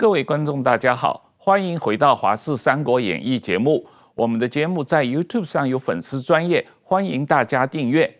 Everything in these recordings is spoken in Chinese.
各位观众，大家好，欢迎回到《华视三国演义》节目。我们的节目在 YouTube 上有粉丝专业，欢迎大家订阅。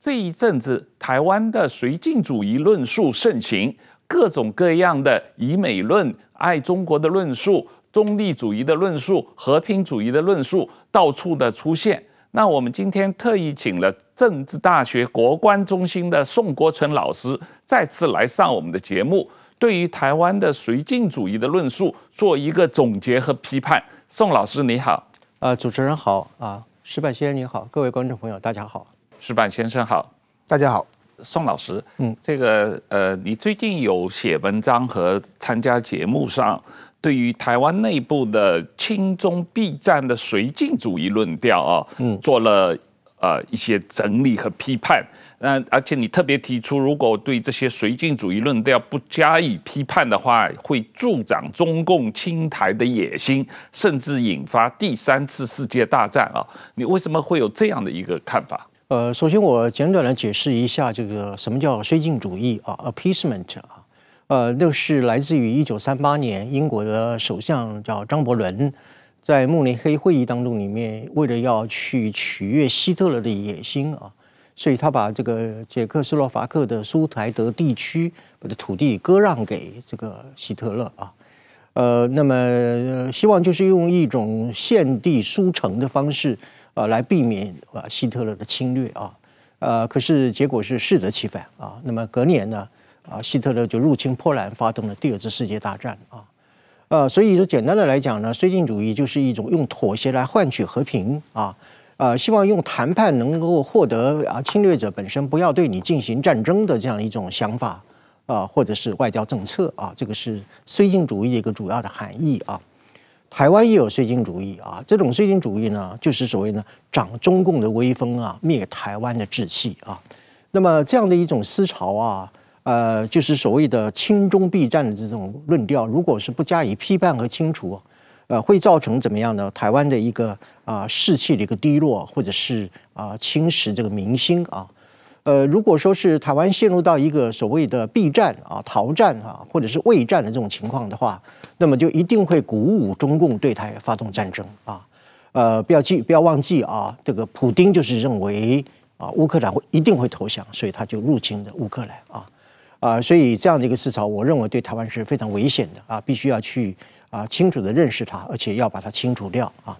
这一阵子，台湾的绥靖主义论述盛行，各种各样的以美论、爱中国的论述、中立主义的论述、和平主义的论述，到处的出现。那我们今天特意请了政治大学国关中心的宋国成老师，再次来上我们的节目。对于台湾的绥靖主义的论述做一个总结和批判，宋老师你好，呃，主持人好。啊，石板先生你好，各位观众朋友大家好，石板先生好，大家好，宋老师，嗯，这个呃，你最近有写文章和参加节目上，对于台湾内部的亲中避战的绥靖主义论调啊，嗯，做了呃一些整理和批判。那，而且你特别提出，如果对这些绥靖主义论调不加以批判的话，会助长中共侵台的野心，甚至引发第三次世界大战啊！你为什么会有这样的一个看法？呃，首先我简短的解释一下这个什么叫绥靖主义啊，appeasement 啊，呃，那是来自于一九三八年英国的首相叫张伯伦，在慕尼黑会议当中里面，为了要去取悦希特勒的野心啊。所以他把这个捷克斯洛伐克的苏台德地区的土地割让给这个希特勒啊，呃，那么希望就是用一种献地书城的方式啊，来避免啊希特勒的侵略啊，呃，可是结果是适得其反啊。那么隔年呢，啊，希特勒就入侵波兰，发动了第二次世界大战啊，呃，所以说简单的来讲呢，绥靖主义就是一种用妥协来换取和平啊。呃，希望用谈判能够获得啊，侵略者本身不要对你进行战争的这样一种想法啊，或者是外交政策啊，这个是绥靖主义的一个主要的含义啊。台湾也有绥靖主义啊，这种绥靖主义呢，就是所谓呢，长中共的威风啊，灭台湾的志气啊。那么这样的一种思潮啊，呃，就是所谓的亲中避战的这种论调，如果是不加以批判和清除。呃，会造成怎么样呢？台湾的一个啊、士气的一个低落，或者是啊、侵蚀这个民心啊。呃，如果说是台湾陷入到一个所谓的避战啊、逃战啊，或者是畏战的这种情况的话，那么就一定会鼓舞中共对台发动战争啊。呃，不要记，不要忘记啊，这个普丁就是认为啊乌克兰会一定会投降，所以他就入侵的乌克兰啊啊，所以这样的一个思潮，我认为对台湾是非常危险的啊，必须要去。啊，清楚地认识它，而且要把它清除掉啊。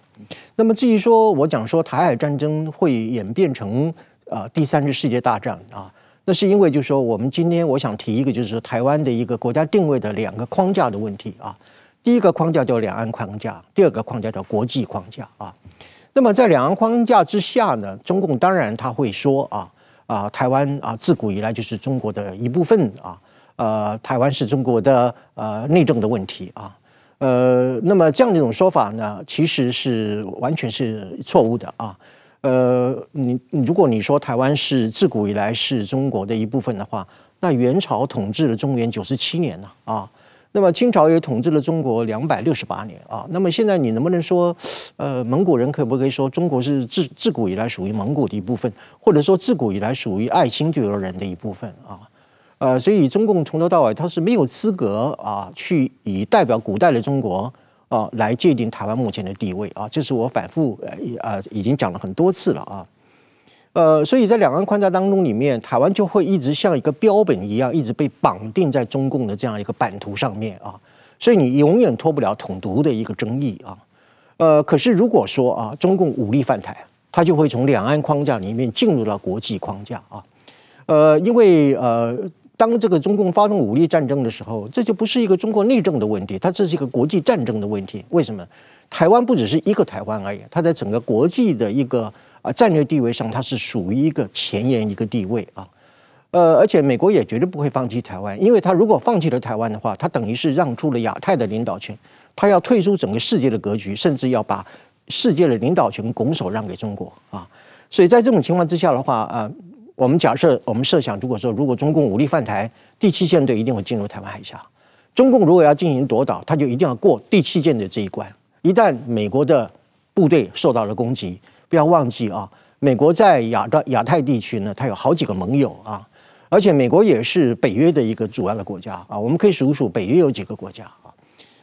那么至于说我讲说台海战争会演变成啊第三次世界大战啊，那是因为就是说我们今天我想提一个就是台湾的一个国家定位的两个框架的问题啊。第一个框架叫两岸框架，第二个框架叫国际框架啊。那么在两岸框架之下呢，中共当然他会说啊啊台湾啊自古以来就是中国的一部分啊，呃台湾是中国的呃内政的问题啊。呃，那么这样的一种说法呢，其实是完全是错误的啊。呃，你如果你说台湾是自古以来是中国的一部分的话，那元朝统治了中原九十七年呢啊，那么清朝也统治了中国两百六十八年啊。那么现在你能不能说，呃，蒙古人可不可以说中国是自自古以来属于蒙古的一部分，或者说自古以来属于爱新觉罗人的一部分啊？呃，所以中共从头到尾，他是没有资格啊，去以代表古代的中国啊来界定台湾目前的地位啊，这是我反复呃呃已经讲了很多次了啊。呃，所以在两岸框架当中里面，台湾就会一直像一个标本一样，一直被绑定在中共的这样一个版图上面啊，所以你永远脱不了统独的一个争议啊。呃，可是如果说啊，中共武力犯台，它就会从两岸框架里面进入到国际框架啊。呃，因为呃。当这个中共发动武力战争的时候，这就不是一个中国内政的问题，它这是一个国际战争的问题。为什么？台湾不只是一个台湾而已，它在整个国际的一个啊战略地位上，它是属于一个前沿一个地位啊。呃，而且美国也绝对不会放弃台湾，因为他如果放弃了台湾的话，他等于是让出了亚太的领导权，他要退出整个世界的格局，甚至要把世界的领导权拱手让给中国啊。所以在这种情况之下的话啊。我们假设，我们设想，如果说如果中共武力犯台，第七舰队一定会进入台湾海峡。中共如果要进行夺岛，他就一定要过第七舰队这一关。一旦美国的部队受到了攻击，不要忘记啊，美国在亚的亚太地区呢，它有好几个盟友啊，而且美国也是北约的一个主要的国家啊。我们可以数数北约有几个国家啊。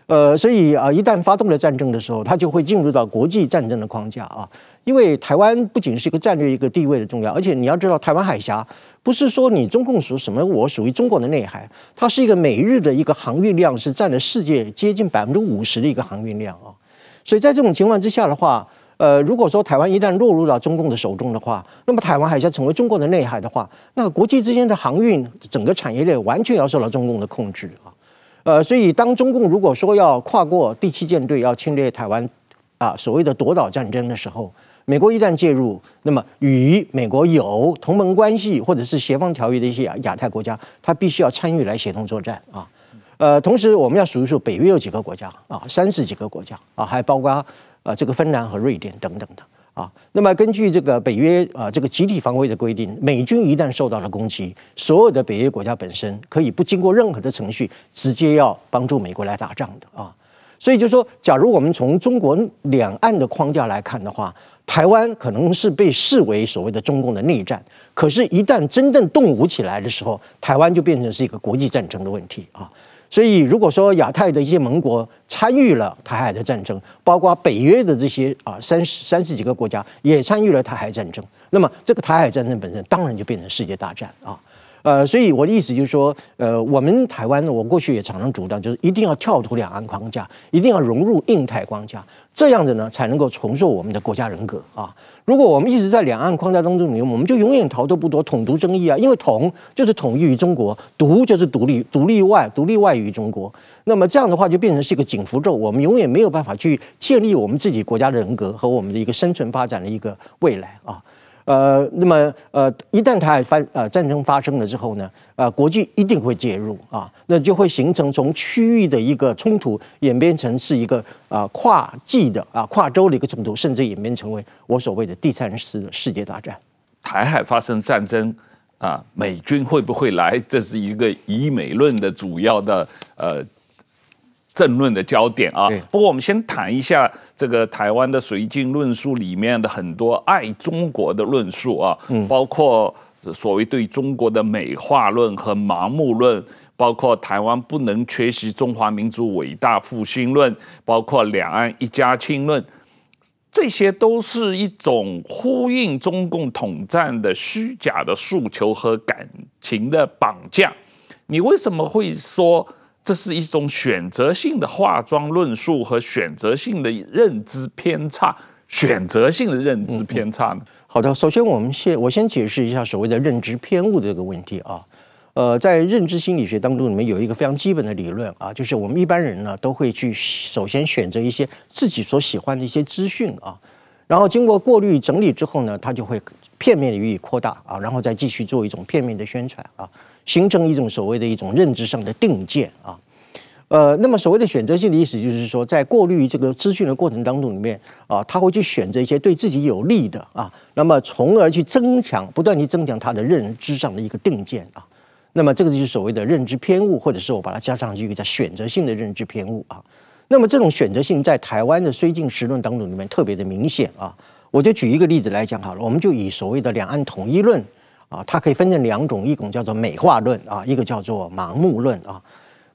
呃，所以啊，一旦发动了战争的时候，它就会进入到国际战争的框架啊。因为台湾不仅是一个战略一个地位的重要，而且你要知道，台湾海峡不是说你中共属什么，我属于中国的内海，它是一个每日的一个航运量是占了世界接近百分之五十的一个航运量啊。所以在这种情况之下的话，呃，如果说台湾一旦落入到中共的手中的话，那么台湾海峡成为中国的内海的话，那国际之间的航运整个产业链完全要受到中共的控制啊。呃，所以当中共如果说要跨过第七舰队要侵略台湾啊，所谓的夺岛战争的时候，美国一旦介入，那么与美国有同盟关系或者是协防条约的一些亚亚太国家，他必须要参与来协同作战啊。呃，同时我们要数一数北约有几个国家啊，三十几个国家啊，还包括呃这个芬兰和瑞典等等的。啊，那么根据这个北约啊这个集体防卫的规定，美军一旦受到了攻击，所有的北约国家本身可以不经过任何的程序，直接要帮助美国来打仗的啊。所以就说，假如我们从中国两岸的框架来看的话，台湾可能是被视为所谓的中共的内战，可是，一旦真正动武起来的时候，台湾就变成是一个国际战争的问题啊。所以，如果说亚太的一些盟国参与了台海的战争，包括北约的这些啊三十三十几个国家也参与了台海战争，那么这个台海战争本身当然就变成世界大战啊。呃，所以我的意思就是说，呃，我们台湾，我过去也常常主张，就是一定要跳脱两岸框架，一定要融入印太框架，这样子呢，才能够重塑我们的国家人格啊。如果我们一直在两岸框架当中里面，我们就永远逃脱不脱统独争议啊。因为统就是统一于中国，独就是独立，独立外，独立外于中国。那么这样的话，就变成是一个紧箍咒，我们永远没有办法去建立我们自己国家的人格和我们的一个生存发展的一个未来啊。呃，那么呃，一旦台海发呃战争发生了之后呢，呃，国际一定会介入啊，那就会形成从区域的一个冲突演变成是一个啊、跨季的啊跨洲的一个冲突，甚至演变成为我所谓的第三次的世界大战。台海发生战争啊，美军会不会来？这是一个以美论的主要的呃。政论的焦点啊，不过我们先谈一下这个台湾的绥靖论述里面的很多爱中国的论述啊，包括所谓对中国的美化论和盲目论，包括台湾不能缺席中华民族伟大复兴论，包括两岸一家亲论，这些都是一种呼应中共统战的虚假的诉求和感情的绑架。你为什么会说？这是一种选择性的化妆论述和选择性的认知偏差，选择性的认知偏差呢？好的，首先我们先我先解释一下所谓的认知偏误的这个问题啊。呃，在认知心理学当中，里面有一个非常基本的理论啊，就是我们一般人呢都会去首先选择一些自己所喜欢的一些资讯啊，然后经过过滤整理之后呢，它就会片面的予以扩大啊，然后再继续做一种片面的宣传啊。形成一种所谓的一种认知上的定见啊，呃，那么所谓的选择性的意思就是说，在过滤这个资讯的过程当中里面啊，他会去选择一些对自己有利的啊，那么从而去增强，不断去增强他的认知上的一个定见啊，那么这个就是所谓的认知偏误，或者是我把它加上去一个叫选择性的认知偏误啊。那么这种选择性在台湾的绥靖时论当中里面特别的明显啊，我就举一个例子来讲好了，我们就以所谓的两岸统一论。啊，它可以分成两种，一种叫做美化论啊，一个叫做盲目论啊。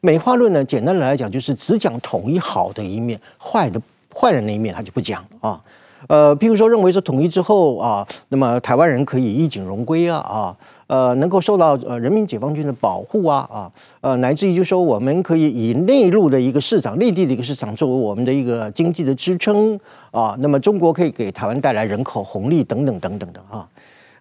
美化论呢，简单的来讲就是只讲统一好的一面，坏的坏的那一面他就不讲啊。呃，譬如说认为说统一之后啊，那么台湾人可以衣锦荣归啊啊，呃，能够受到呃人民解放军的保护啊啊，呃，乃至于就说我们可以以内陆的一个市场、内地的一个市场作为我们的一个经济的支撑啊，那么中国可以给台湾带来人口红利等等等等的啊。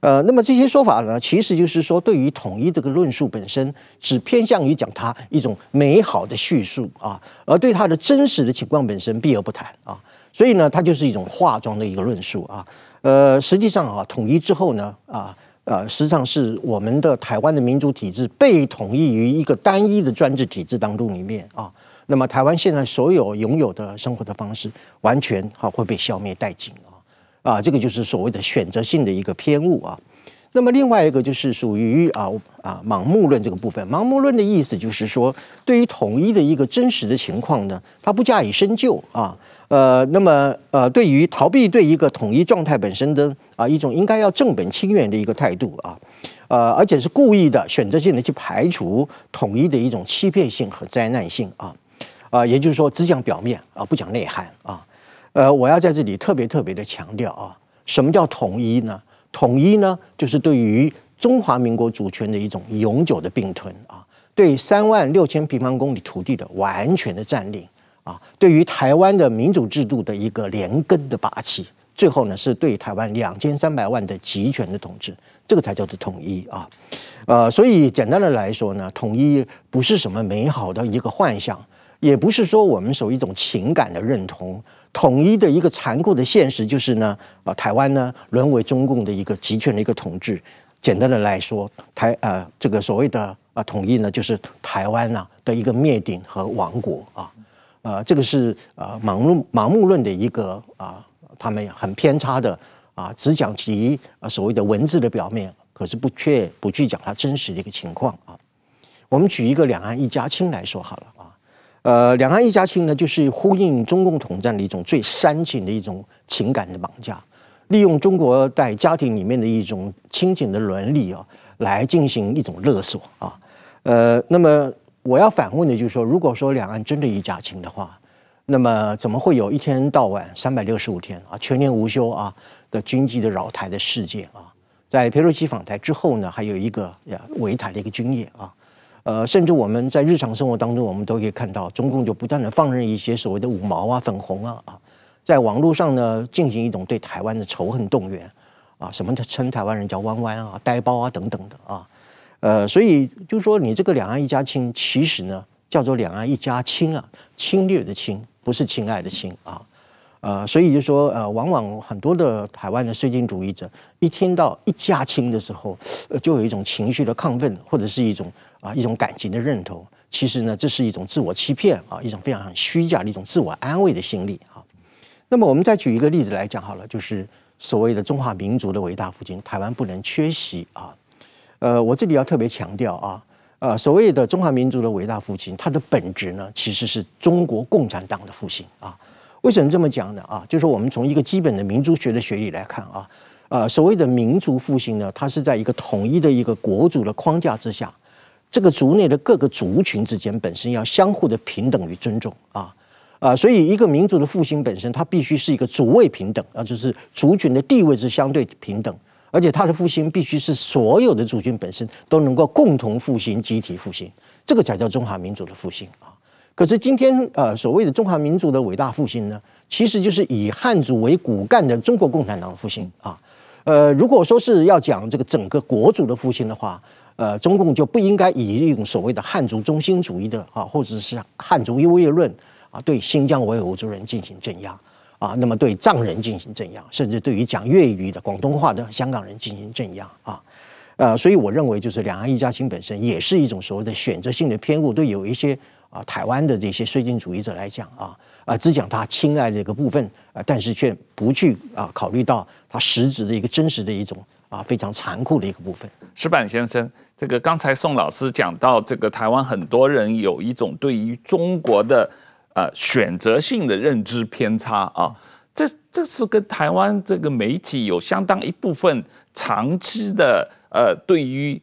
呃，那么这些说法呢，其实就是说，对于统一这个论述本身，只偏向于讲它一种美好的叙述啊，而对它的真实的情况本身避而不谈啊。所以呢，它就是一种化妆的一个论述啊。呃，实际上啊，统一之后呢，啊，呃，实际上是我们的台湾的民主体制被统一于一个单一的专制体制当中里面啊。那么，台湾现在所有拥有的生活的方式，完全哈会被消灭殆尽。啊，啊这个就是所谓的选择性的一个偏误啊。那么另外一个就是属于啊啊盲目论这个部分。盲目论的意思就是说，对于统一的一个真实的情况呢，它不加以深究啊。呃，那么呃，对于逃避对一个统一状态本身的啊一种应该要正本清源的一个态度啊，呃，而且是故意的选择性的去排除统一的一种欺骗性和灾难性啊。啊，也就是说只讲表面啊，不讲内涵啊。呃，我要在这里特别特别的强调啊，什么叫统一呢？统一呢，就是对于中华民国主权的一种永久的并吞啊，对三万六千平方公里土地的完全的占领啊，对于台湾的民主制度的一个连根的拔起，最后呢，是对台湾两千三百万的集权的统治，这个才叫做统一啊。呃，所以简单的来说呢，统一不是什么美好的一个幻想。也不是说我们属于一种情感的认同，统一的一个残酷的现实就是呢，啊，台湾呢沦为中共的一个集权的一个统治。简单的来说，台呃这个所谓的啊统一呢，就是台湾呐的一个灭顶和亡国啊，呃，这个是啊盲目盲目论的一个啊，他们很偏差的啊，只讲其啊所谓的文字的表面，可是不却不去讲它真实的一个情况啊。我们举一个两岸一家亲来说好了。呃，两岸一家亲呢，就是呼应中共统战的一种最煽情的一种情感的绑架，利用中国在家庭里面的一种亲情的伦理啊，来进行一种勒索啊。呃，那么我要反问的就是说，如果说两岸真的一家亲的话，那么怎么会有一天到晚三百六十五天啊，全年无休啊的军机的扰台的事件啊？在佩洛西访台之后呢，还有一个呀围台的一个军演啊。呃，甚至我们在日常生活当中，我们都可以看到，中共就不断的放任一些所谓的五毛啊、粉红啊啊，在网络上呢进行一种对台湾的仇恨动员啊，什么的称台湾人叫弯弯啊、呆包啊等等的啊，呃，所以就说，你这个两岸一家亲，其实呢叫做两岸一家亲啊，侵略的侵，不是亲爱的亲啊，呃，所以就说呃，往往很多的台湾的绥靖主义者一听到一家亲的时候，呃，就有一种情绪的亢奋，或者是一种。啊，一种感情的认同，其实呢，这是一种自我欺骗啊，一种非常很虚假的一种自我安慰的心理啊。那么，我们再举一个例子来讲好了，就是所谓的中华民族的伟大复兴，台湾不能缺席啊。呃，我这里要特别强调啊，呃，所谓的中华民族的伟大复兴，它的本质呢，其实是中国共产党的复兴啊。为什么这么讲呢？啊，就是我们从一个基本的民族学的学理来看啊，呃，所谓的民族复兴呢，它是在一个统一的一个国族的框架之下。这个族内的各个族群之间本身要相互的平等与尊重啊啊，所以一个民族的复兴本身，它必须是一个族位平等啊，就是族群的地位是相对平等，而且它的复兴必须是所有的族群本身都能够共同复兴、集体复兴，这个才叫中华民族的复兴啊。可是今天呃，所谓的中华民族的伟大复兴呢，其实就是以汉族为骨干的中国共产党复兴啊。呃，如果说是要讲这个整个国族的复兴的话，呃，中共就不应该以一种所谓的汉族中心主义的啊，或者是汉族优越论啊，对新疆维吾尔族人进行镇压啊，那么对藏人进行镇压，甚至对于讲粤语的广东话的香港人进行镇压啊，呃，所以我认为就是两岸一家亲本身也是一种所谓的选择性的偏误，对有一些啊台湾的这些绥靖主义者来讲啊啊，只讲他亲爱的这个部分啊，但是却不去啊考虑到他实质的一个真实的一种啊非常残酷的一个部分。石板先生。这个刚才宋老师讲到，这个台湾很多人有一种对于中国的呃选择性的认知偏差啊，这这是跟台湾这个媒体有相当一部分长期的呃对于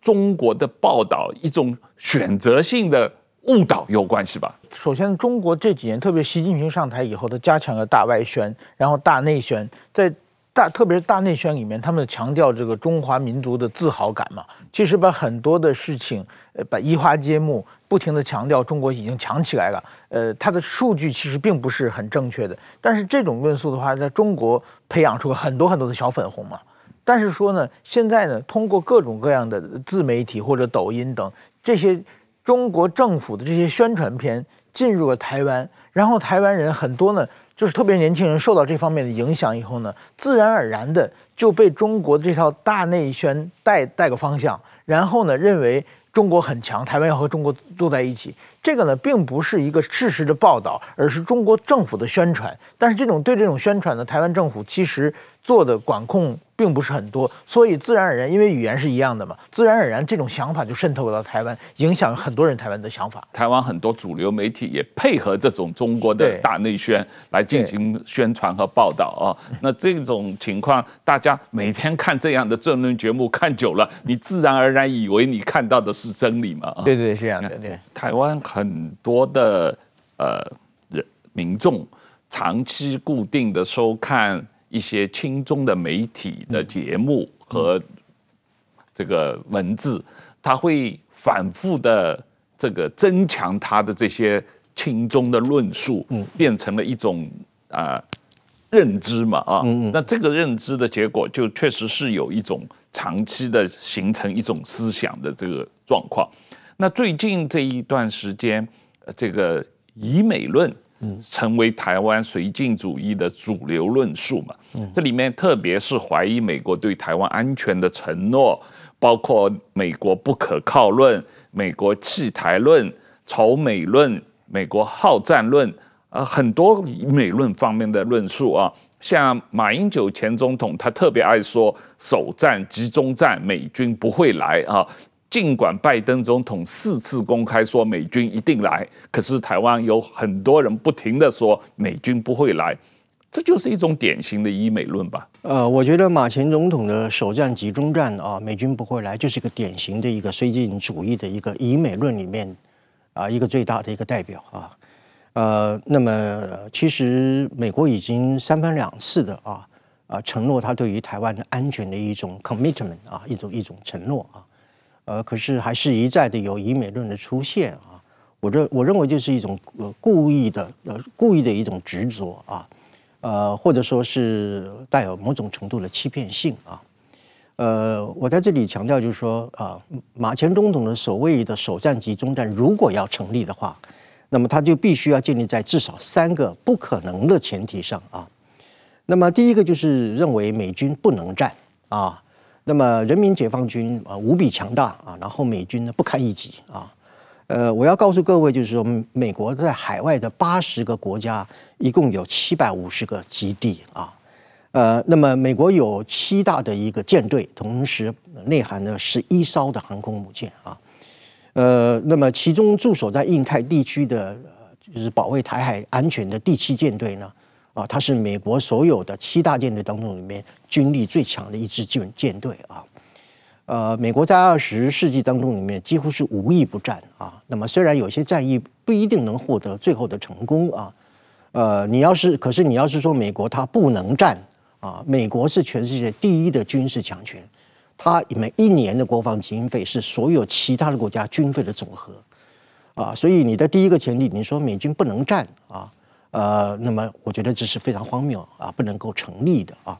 中国的报道一种选择性的误导有关系吧？首先，中国这几年，特别习近平上台以后，他加强了大外宣，然后大内宣，在。大特别是大内宣里面，他们强调这个中华民族的自豪感嘛，其实把很多的事情，呃，把移花接木，不停地强调中国已经强起来了。呃，它的数据其实并不是很正确的。但是这种论述的话，在中国培养出了很多很多的小粉红嘛。但是说呢，现在呢，通过各种各样的自媒体或者抖音等这些中国政府的这些宣传片进入了台湾，然后台湾人很多呢。就是特别年轻人受到这方面的影响以后呢，自然而然的就被中国这套大内宣带带个方向，然后呢，认为中国很强，台湾要和中国坐在一起。这个呢，并不是一个事实的报道，而是中国政府的宣传。但是这种对这种宣传呢，台湾政府其实做的管控。并不是很多，所以自然而然，因为语言是一样的嘛，自然而然这种想法就渗透到台湾，影响很多人台湾的想法。台湾很多主流媒体也配合这种中国的大内宣来进行宣传和报道啊。那这种情况，大家每天看这样的政论节目看久了，你自然而然以为你看到的是真理嘛？对对，是这样的。对，台湾很多的呃人民众长期固定的收看一些亲中的媒体的节目和这个文字，他会反复的这个增强他的这些亲中的论述，变成了一种啊。呃认知嘛，啊，那这个认知的结果就确实是有一种长期的形成一种思想的这个状况。那最近这一段时间，这个以美论成为台湾绥靖主义的主流论述嘛，这里面特别是怀疑美国对台湾安全的承诺，包括美国不可靠论、美国弃台论、仇美论、美国好战论。呃，很多美论方面的论述啊，像马英九前总统，他特别爱说首战、集中战，美军不会来啊。尽管拜登总统四次公开说美军一定来，可是台湾有很多人不停的说美军不会来，这就是一种典型的以美论吧？呃，我觉得马前总统的首战、集中战啊，美军不会来，就是一个典型的一个绥靖主义的一个以美论里面啊，一个最大的一个代表啊。呃，那么其实美国已经三番两次的啊啊承诺他对于台湾的安全的一种 commitment 啊，一种一种承诺啊，呃，可是还是一再的有以美论的出现啊，我认我认为就是一种呃故意的呃故意的一种执着啊，呃，或者说是带有某种程度的欺骗性啊，呃，我在这里强调就是说啊，马前总统的所谓的首战集中战如果要成立的话。那么他就必须要建立在至少三个不可能的前提上啊。那么第一个就是认为美军不能战啊。那么人民解放军啊无比强大啊，然后美军呢不堪一击啊。呃，我要告诉各位，就是说美国在海外的八十个国家一共有七百五十个基地啊。呃，那么美国有七大的一个舰队，同时内含了十一艘的航空母舰啊。呃，那么其中驻守在印太地区的，就是保卫台海安全的第七舰队呢，啊，它是美国所有的七大舰队当中里面军力最强的一支舰舰队啊。呃，美国在二十世纪当中里面几乎是无一不战啊。那么虽然有些战役不一定能获得最后的成功啊，呃，你要是可是你要是说美国它不能战啊，美国是全世界第一的军事强权。它每一年的国防经费是所有其他的国家军费的总和，啊，所以你的第一个前提，你说美军不能战啊，呃，那么我觉得这是非常荒谬啊，不能够成立的啊。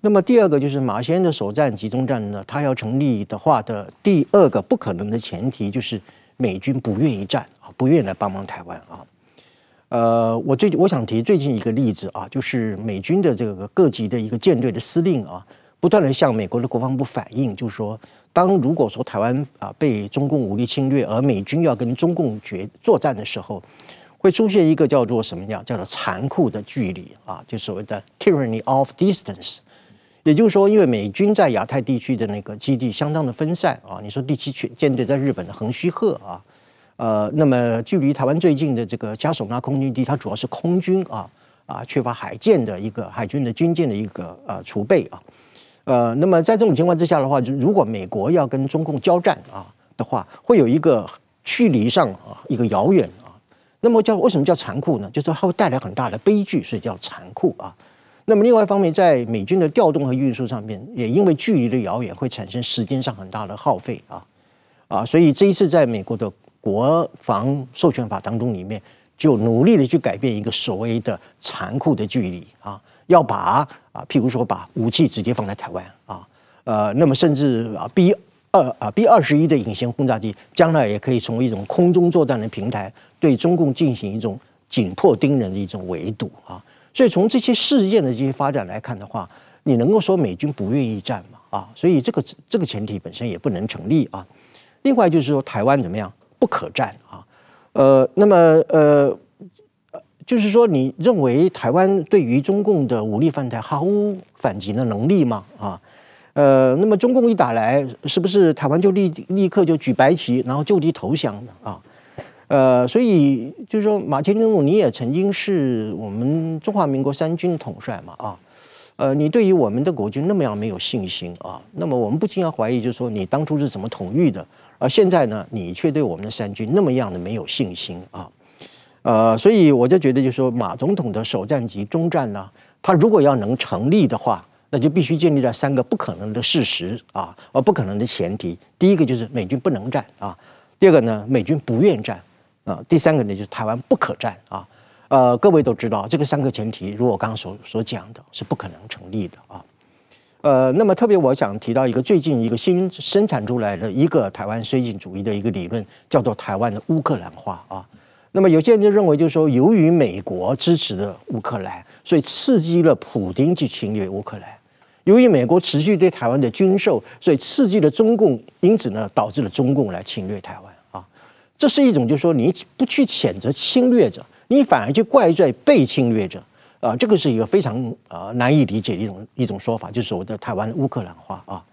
那么第二个就是马先的首战集中战呢，它要成立的话的第二个不可能的前提就是美军不愿意战啊，不愿意来帮忙台湾啊。呃，我最我想提最近一个例子啊，就是美军的这个各级的一个舰队的司令啊。不断地向美国的国防部反映，就是说，当如果说台湾啊被中共武力侵略，而美军要跟中共决作战的时候，会出现一个叫做什么样，叫做残酷的距离啊，就所谓的 tyranny of distance。也就是说，因为美军在亚太地区的那个基地相当的分散啊，你说第七舰队在日本的横须贺啊，呃，那么距离台湾最近的这个嘉手纳空军基地，它主要是空军啊啊，缺乏海舰的一个海军的军舰的一个呃储备啊。呃，那么在这种情况之下的话，就如果美国要跟中共交战啊的话，会有一个距离上啊一个遥远。那么叫为什么叫残酷呢？就是它会带来很大的悲剧，所以叫残酷啊。那么另外一方面，在美军的调动和运输上面，也因为距离的遥远，会产生时间上很大的耗费啊啊。所以这一次在美国的国防授权法当中里面，就努力的去改变一个所谓的残酷的距离啊。要把啊，譬如说把武器直接放在台湾啊，呃，那么甚至啊 B 二啊 B 二十一的隐形轰炸机，将来也可以成为一种空中作战的平台，对中共进行一种紧迫盯人的一种围堵啊。所以从这些事件的这些发展来看的话，你能够说美军不愿意战吗？啊，所以这个这个前提本身也不能成立啊。另外就是说台湾怎么样不可战啊？呃，那么呃。就是说，你认为台湾对于中共的武力犯台毫无反击的能力吗？啊，呃，那么中共一打来，是不是台湾就立立刻就举白旗，然后就地投降呢？啊，呃，所以就是说，马前总统你也曾经是我们中华民国三军统帅嘛？啊，呃，你对于我们的国军那么样没有信心啊？那么我们不禁要怀疑，就是说你当初是怎么统御的？而现在呢，你却对我们的三军那么样的没有信心啊？呃，所以我就觉得，就是说马总统的首战及中战呢，他如果要能成立的话，那就必须建立在三个不可能的事实啊，而不可能的前提。第一个就是美军不能战啊，第二个呢，美军不愿战啊，第三个呢就是台湾不可战啊。呃，各位都知道，这个三个前提，如我刚刚所所讲的，是不可能成立的啊。呃，那么特别我想提到一个最近一个新生产出来的一个台湾绥靖主义的一个理论，叫做台湾的乌克兰化啊。那么有些人就认为，就是说，由于美国支持的乌克兰，所以刺激了普丁去侵略乌克兰。由于美国持续对台湾的军售，所以刺激了中共，因此呢，导致了中共来侵略台湾啊。这是一种，就是说，你不去谴责侵略者，你反而去怪罪被侵略者啊。这个是一个非常啊难以理解的一种一种说法，就是所谓的台湾乌克兰化啊。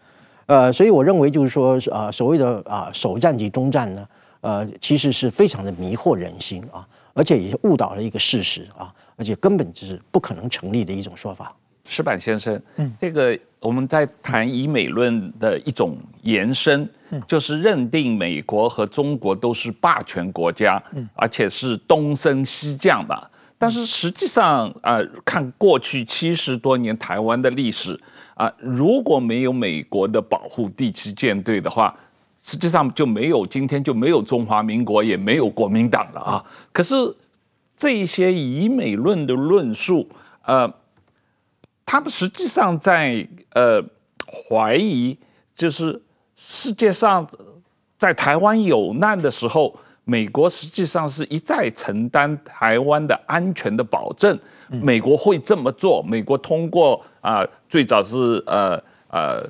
呃，所以我认为，就是说啊，所谓的啊首战及终战呢，呃，其实是非常的迷惑人心啊，而且也误导了一个事实啊，而且根本就是不可能成立的一种说法。矢板先生，嗯，这个我们在谈以美论的一种延伸，嗯，就是认定美国和中国都是霸权国家，嗯，而且是东升西降吧。但是实际上啊，看过去七十多年台湾的历史啊，如果没有美国的保护第七舰队的话，实际上就没有今天就没有中华民国，也没有国民党了啊。可是这一些以美论的论述，呃。他们实际上在呃怀疑，就是世界上在台湾有难的时候，美国实际上是一再承担台湾的安全的保证。美国会这么做，美国通过啊、呃，最早是呃呃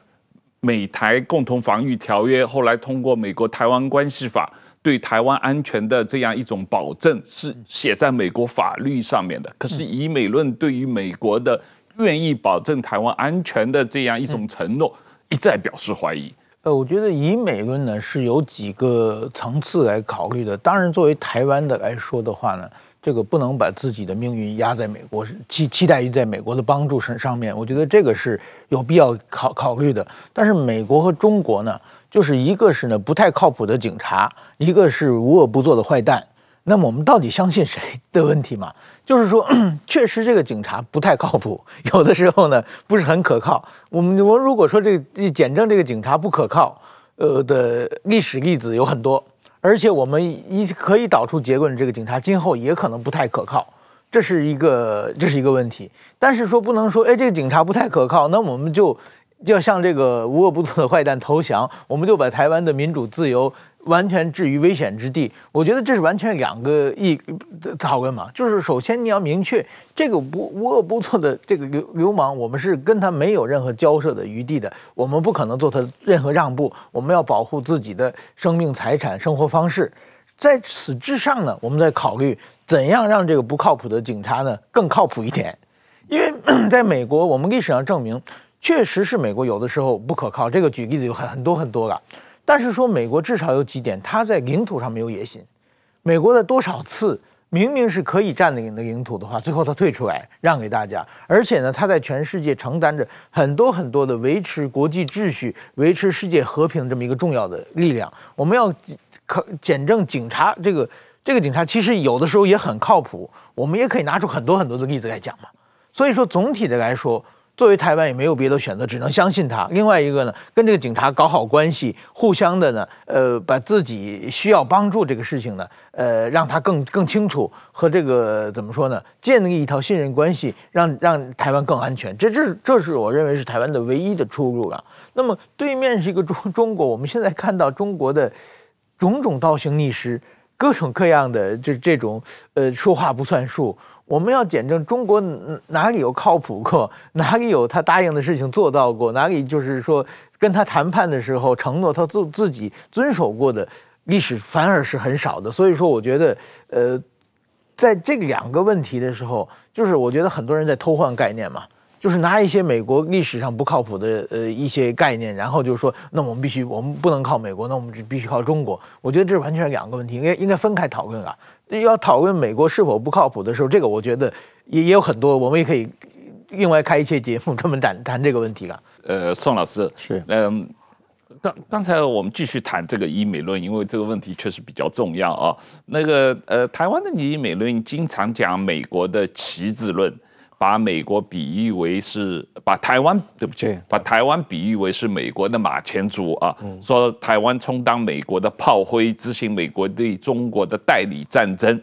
美台共同防御条约，后来通过美国台湾关系法，对台湾安全的这样一种保证是写在美国法律上面的。可是以美论对于美国的愿意保证台湾安全的这样一种承诺，一再表示怀疑。呃，我觉得以美论呢是有几个层次来考虑的。当然，作为台湾的来说的话呢，这个不能把自己的命运压在美国，期期待于在美国的帮助上上面。我觉得这个是有必要考考虑的。但是美国和中国呢，就是一个是呢不太靠谱的警察，一个是无恶不作的坏蛋。那么我们到底相信谁的问题嘛？就是说，确实这个警察不太靠谱，有的时候呢不是很可靠。我们我如果说这个检证这个警察不可靠，呃的历史例子有很多，而且我们一可以导出结论，这个警察今后也可能不太可靠，这是一个这是一个问题。但是说不能说，哎，这个警察不太可靠，那我们就就要向这个无恶不作的坏蛋投降，我们就把台湾的民主自由。完全置于危险之地，我觉得这是完全两个意讨论嘛。就是首先你要明确，这个不无恶不作的这个流流氓，我们是跟他没有任何交涉的余地的，我们不可能做他任何让步。我们要保护自己的生命、财产、生活方式。在此之上呢，我们在考虑怎样让这个不靠谱的警察呢更靠谱一点。因为 在美国，我们历史上证明，确实是美国有的时候不可靠。这个举例子有很很多很多了。但是说美国至少有几点，它在领土上没有野心。美国的多少次明明是可以占领的领土的话，最后它退出来让给大家。而且呢，它在全世界承担着很多很多的维持国际秩序、维持世界和平这么一个重要的力量。我们要可检证警察这个这个警察其实有的时候也很靠谱，我们也可以拿出很多很多的例子来讲嘛。所以说总体的来说。作为台湾也没有别的选择，只能相信他。另外一个呢，跟这个警察搞好关系，互相的呢，呃，把自己需要帮助这个事情呢，呃，让他更更清楚和这个怎么说呢，建立一套信任关系，让让台湾更安全。这这这是我认为是台湾的唯一的出路了。那么对面是一个中中国，我们现在看到中国的种种倒行逆施，各种各样的这这种呃说话不算数。我们要检证中国哪里有靠谱过，哪里有他答应的事情做到过，哪里就是说跟他谈判的时候承诺他自自己遵守过的历史反而是很少的。所以说，我觉得，呃，在这两个问题的时候，就是我觉得很多人在偷换概念嘛。就是拿一些美国历史上不靠谱的呃一些概念，然后就是说，那我们必须我们不能靠美国，那我们就必须靠中国。我觉得这是完全是两个问题，应该应该分开讨论啊。要讨论美国是否不靠谱的时候，这个我觉得也也有很多，我们也可以另外开一些节目专门谈谈这个问题了。呃，宋老师是嗯，刚刚才我们继续谈这个以美论，因为这个问题确实比较重要啊。那个呃，台湾的以美论经常讲美国的旗帜论，把美国比喻为是把台湾，对不起，把台湾比喻为是美国的马前卒啊，嗯、说台湾充当美国的炮灰，执行美国对中国的代理战争。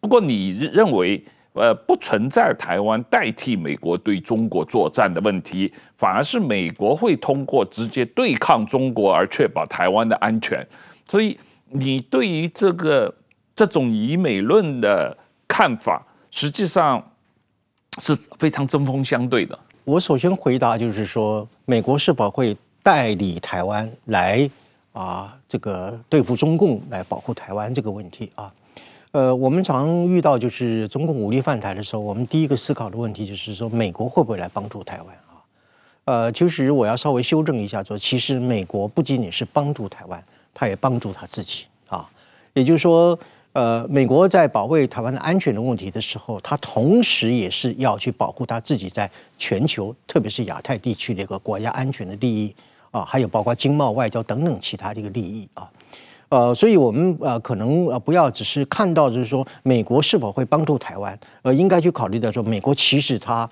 不过你认为？呃，不存在台湾代替美国对中国作战的问题，反而是美国会通过直接对抗中国而确保台湾的安全。所以，你对于这个这种以美论的看法，实际上是非常针锋相对的。我首先回答就是说，美国是否会代理台湾来啊，这个对付中共来保护台湾这个问题啊？呃，我们常遇到就是中共武力犯台的时候，我们第一个思考的问题就是说，美国会不会来帮助台湾啊？呃，其实我要稍微修正一下，说其实美国不仅仅是帮助台湾，他也帮助他自己啊。也就是说，呃，美国在保卫台湾的安全的问题的时候，他同时也是要去保护他自己在全球，特别是亚太地区的一个国家安全的利益啊，还有包括经贸、外交等等其他的一个利益啊。呃，所以我们呃可能呃不要只是看到就是说美国是否会帮助台湾，呃，应该去考虑到说美国其实他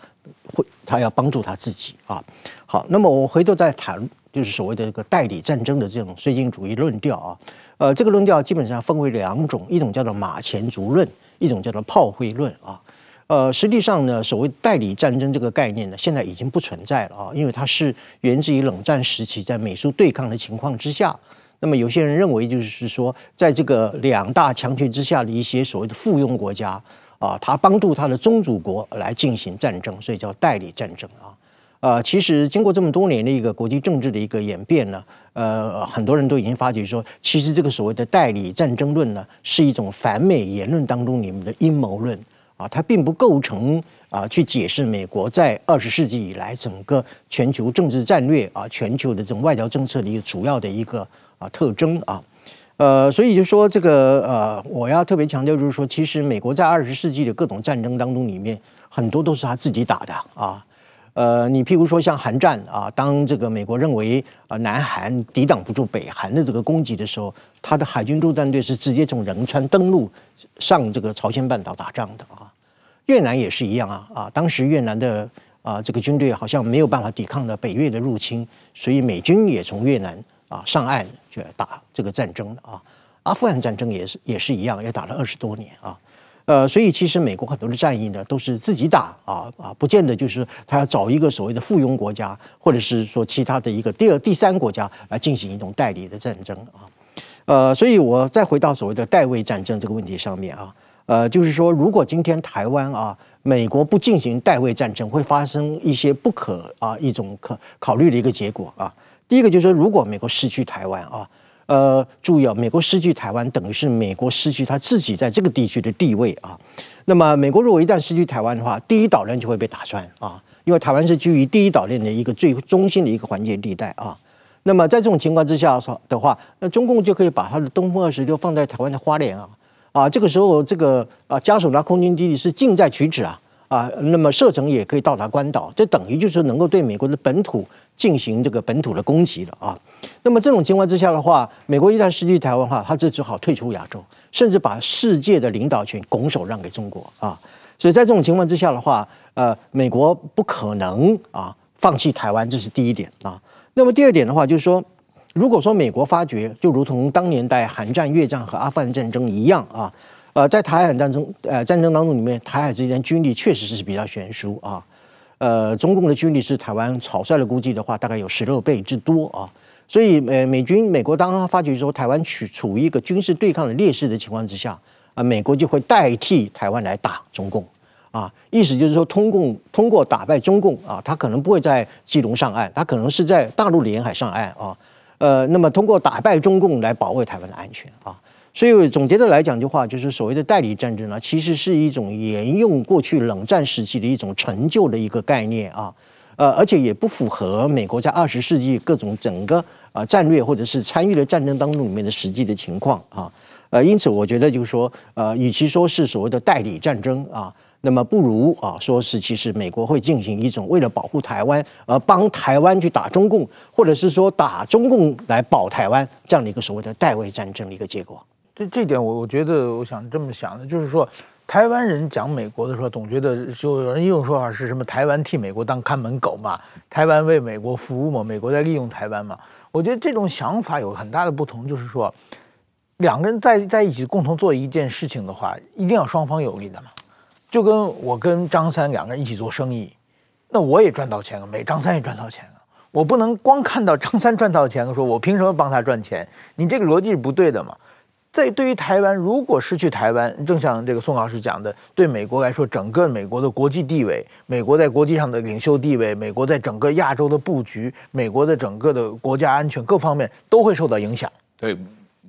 会他要帮助他自己啊。好，那么我回头再谈就是所谓的一个代理战争的这种绥靖主义论调啊。呃，这个论调基本上分为两种，一种叫做马前卒论，一种叫做炮灰论啊。呃，实际上呢，所谓代理战争这个概念呢，现在已经不存在了啊，因为它是源自于冷战时期在美苏对抗的情况之下。那么有些人认为，就是说，在这个两大强权之下的一些所谓的附庸国家啊，他帮助他的宗主国来进行战争，所以叫代理战争啊。呃，其实经过这么多年的一个国际政治的一个演变呢，呃，很多人都已经发觉说，其实这个所谓的代理战争论呢，是一种反美言论当中里面的阴谋论啊，它并不构成啊去解释美国在二十世纪以来整个全球政治战略啊、全球的这种外交政策的一个主要的一个。啊，特征啊，呃，所以就说这个呃，我要特别强调，就是说，其实美国在二十世纪的各种战争当中，里面很多都是他自己打的啊。呃，你譬如说像韩战啊，当这个美国认为啊南韩抵挡不住北韩的这个攻击的时候，他的海军陆战队是直接从仁川登陆上这个朝鲜半岛打仗的啊。越南也是一样啊啊，当时越南的啊这个军队好像没有办法抵抗了北越的入侵，所以美军也从越南啊上岸。去打这个战争的啊，阿富汗战争也是也是一样，也打了二十多年啊，呃，所以其实美国很多的战役呢都是自己打啊啊，不见得就是他要找一个所谓的附庸国家，或者是说其他的一个第二、第三国家来进行一种代理的战争啊，呃，所以我再回到所谓的代位战争这个问题上面啊，呃，就是说如果今天台湾啊，美国不进行代位战争，会发生一些不可啊一种可考虑的一个结果啊。第一个就是说，如果美国失去台湾啊，呃，注意啊，美国失去台湾等于是美国失去他自己在这个地区的地位啊。那么，美国如果一旦失去台湾的话，第一岛链就会被打穿啊，因为台湾是居于第一岛链的一个最中心的一个环节地带啊。那么，在这种情况之下说的话，那中共就可以把他的东风二十六放在台湾的花莲啊啊，这个时候这个啊加手纳空军基地是近在咫尺啊啊，那么射程也可以到达关岛，这等于就是能够对美国的本土。进行这个本土的攻击了啊，那么这种情况之下的话，美国一旦失去台湾的话，他就只好退出亚洲，甚至把世界的领导权拱手让给中国啊。所以在这种情况之下的话，呃，美国不可能啊放弃台湾，这是第一点啊。那么第二点的话，就是说，如果说美国发觉，就如同当年在韩战、越战和阿富汗战争一样啊，呃，在台海战争呃战争当中里面，台海之间军力确实是比较悬殊啊。呃，中共的军力是台湾草率的估计的话，大概有十六倍之多啊。所以，呃，美军美国当他发觉说台湾处处于一个军事对抗的劣势的情况之下，啊，美国就会代替台湾来打中共啊。意思就是说，通共通过打败中共啊，他可能不会在基隆上岸，他可能是在大陆的沿海上岸啊。呃，那么通过打败中共来保卫台湾的安全啊。所以总结的来讲的话，就是所谓的代理战争呢，其实是一种沿用过去冷战时期的一种陈旧的一个概念啊，呃，而且也不符合美国在二十世纪各种整个啊战略或者是参与的战争当中里面的实际的情况啊，呃，因此我觉得就是说，呃，与其说是所谓的代理战争啊，那么不如啊，说是其实美国会进行一种为了保护台湾而帮台湾去打中共，或者是说打中共来保台湾这样的一个所谓的代位战争的一个结果。这这点我我觉得我想这么想的，就是说台湾人讲美国的时候，总觉得就有人用说法是什么台湾替美国当看门狗嘛，台湾为美国服务嘛，美国在利用台湾嘛。我觉得这种想法有很大的不同，就是说两个人在在一起共同做一件事情的话，一定要双方有利的嘛。就跟我跟张三两个人一起做生意，那我也赚到钱了，每张三也赚到钱了。我不能光看到张三赚到钱了，说我凭什么帮他赚钱？你这个逻辑是不对的嘛。在对于台湾，如果失去台湾，正像这个宋老师讲的，对美国来说，整个美国的国际地位，美国在国际上的领袖地位，美国在整个亚洲的布局，美国的整个的国家安全各方面都会受到影响。对。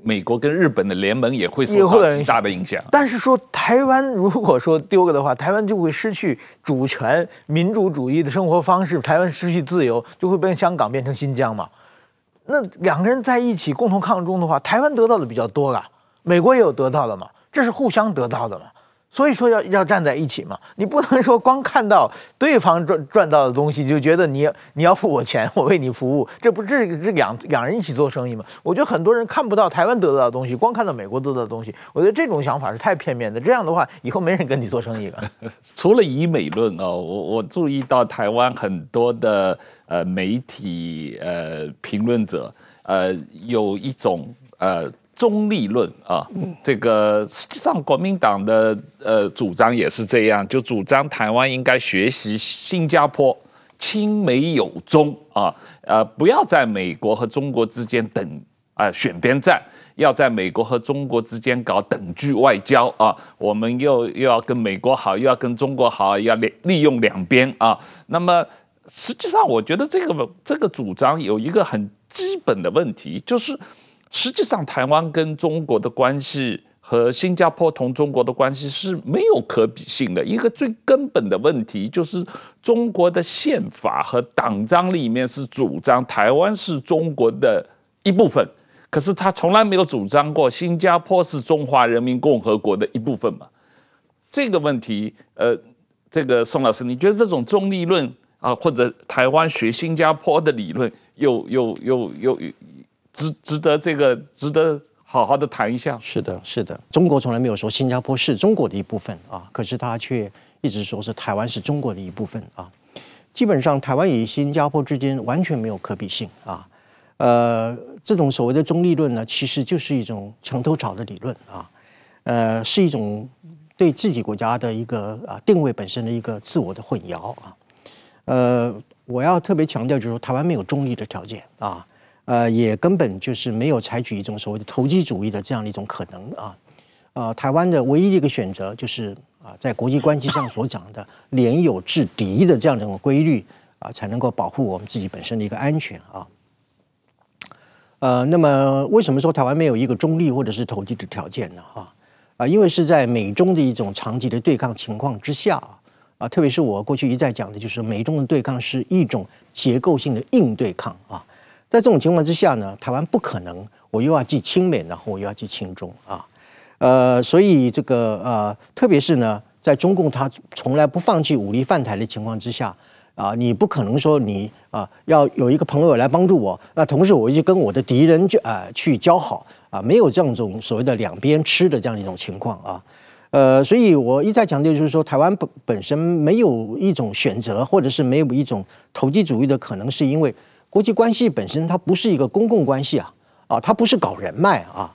美国跟日本的联盟也会受到极大的影响。但是说台湾如果说丢了的话，台湾就会失去主权、民主主义的生活方式，台湾失去自由，就会变香港变成新疆嘛。那两个人在一起共同抗中的话，台湾得到的比较多了，美国也有得到的嘛，这是互相得到的嘛。所以说要要站在一起嘛，你不能说光看到对方赚赚到的东西就觉得你你要付我钱，我为你服务，这不是这两两人一起做生意吗？我觉得很多人看不到台湾得到的东西，光看到美国得到的东西，我觉得这种想法是太片面的。这样的话，以后没人跟你做生意了。除了以美论哦，我我注意到台湾很多的呃媒体呃评论者呃有一种呃。中立论啊，这个实际上国民党的呃主张也是这样，就主张台湾应该学习新加坡，亲美友中啊，呃，不要在美国和中国之间等啊、呃、选边站，要在美国和中国之间搞等距外交啊，我们又又要跟美国好，又要跟中国好，要利利用两边啊。那么实际上，我觉得这个这个主张有一个很基本的问题，就是。实际上，台湾跟中国的关系和新加坡同中国的关系是没有可比性的。一个最根本的问题就是，中国的宪法和党章里面是主张台湾是中国的一部分，可是他从来没有主张过新加坡是中华人民共和国的一部分嘛。这个问题，呃，这个宋老师，你觉得这种中立论啊，或者台湾学新加坡的理论，又又又又？值值得这个值得好好的谈一下。是的，是的，中国从来没有说新加坡是中国的一部分啊，可是他却一直说是台湾是中国的一部分啊。基本上，台湾与新加坡之间完全没有可比性啊。呃，这种所谓的中立论呢，其实就是一种墙头草的理论啊。呃，是一种对自己国家的一个啊定位本身的一个自我的混淆啊。呃，我要特别强调，就是说台湾没有中立的条件啊。呃，也根本就是没有采取一种所谓的投机主义的这样的一种可能啊，呃，台湾的唯一的一个选择就是啊，在国际关系上所讲的 联友制敌的这样的一种规律啊，才能够保护我们自己本身的一个安全啊。呃，那么为什么说台湾没有一个中立或者是投机的条件呢？哈啊，因为是在美中的一种长期的对抗情况之下啊，啊特别是我过去一再讲的，就是美中的对抗是一种结构性的硬对抗啊。在这种情况之下呢，台湾不可能，我又要既亲美，然后我又要既亲中啊，呃，所以这个呃，特别是呢，在中共他从来不放弃武力犯台的情况之下啊，你不可能说你啊要有一个朋友来帮助我，那同时我就跟我的敌人就啊去交好啊，没有这样种所谓的两边吃的这样一种情况啊，呃，所以我一再强调就是说，台湾本本身没有一种选择，或者是没有一种投机主义的可能，是因为。国际关系本身它不是一个公共关系啊，啊，它不是搞人脉啊，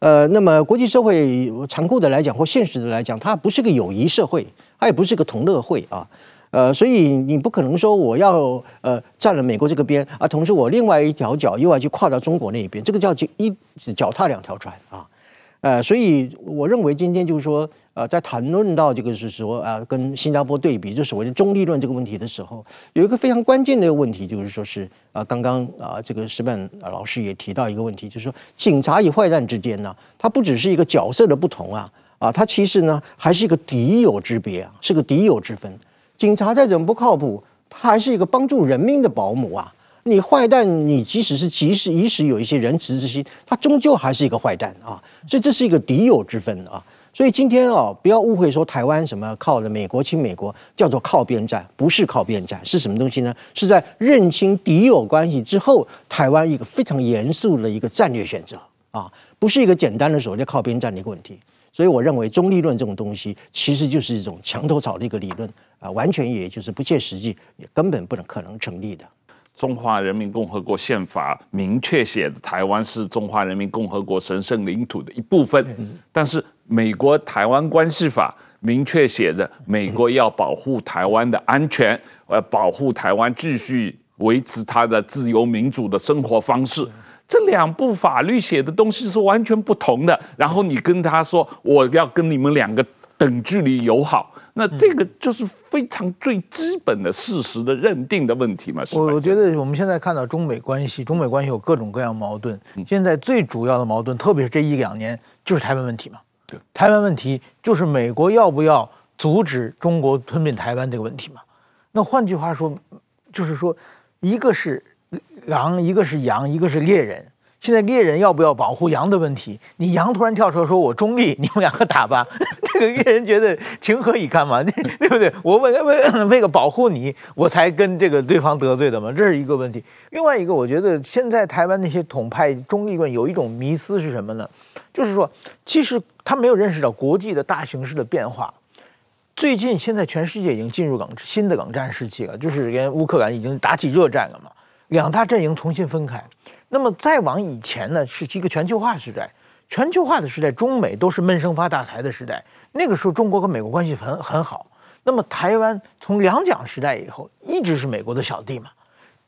呃，那么国际社会残酷的来讲或现实的来讲，它不是个友谊社会，它也不是个同乐会啊，呃，所以你不可能说我要呃占了美国这个边啊，同时我另外一条脚又要去跨到中国那一边，这个叫一脚踏两条船啊，呃，所以我认为今天就是说。呃，在谈论到这个是说、呃，跟新加坡对比，就所谓的中立论这个问题的时候，有一个非常关键的一个问题，就是说是啊、呃，刚刚啊、呃，这个石板老师也提到一个问题，就是说警察与坏蛋之间呢，它不只是一个角色的不同啊，啊，它其实呢还是一个敌友之别啊，是个敌友之分。警察再怎么不靠谱，他还是一个帮助人民的保姆啊。你坏蛋，你即使是即使即使有一些仁慈之心，他终究还是一个坏蛋啊。所以这是一个敌友之分啊。所以今天啊，不要误会说台湾什么靠着美国亲美国叫做靠边站，不是靠边站，是什么东西呢？是在认清敌友关系之后，台湾一个非常严肃的一个战略选择啊，不是一个简单的所谓靠边站的一个问题。所以我认为中立论这种东西其实就是一种墙头草的一个理论啊，完全也就是不切实际，也根本不能可能成立的。中华人民共和国宪法明确写的台湾是中华人民共和国神圣领土的一部分，但是美国台湾关系法明确写着美国要保护台湾的安全，呃，保护台湾继续维持它的自由民主的生活方式。这两部法律写的东西是完全不同的。然后你跟他说我要跟你们两个等距离友好。那这个就是非常最基本的事实的认定的问题嘛？我我觉得我们现在看到中美关系，中美关系有各种各样矛盾。现在最主要的矛盾，特别是这一两年，就是台湾问题嘛。对，台湾问题就是美国要不要阻止中国吞并台湾这个问题嘛？那换句话说，就是说，一个是狼，一个是羊，一个是猎人。现在猎人要不要保护羊的问题？你羊突然跳出来说我中立，你们两个打吧。这个猎人觉得情何以堪嘛？对不对？我为为为了保护你，我才跟这个对方得罪的嘛，这是一个问题。另外一个，我觉得现在台湾那些统派中立论有一种迷思是什么呢？就是说，其实他没有认识到国际的大形势的变化。最近现在全世界已经进入冷新的冷战时期了，就是连乌克兰已经打起热战了嘛，两大阵营重新分开。那么再往以前呢，是一个全球化时代。全球化的时代，中美都是闷声发大财的时代。那个时候，中国跟美国关系很很好。那么台湾从两蒋时代以后，一直是美国的小弟嘛。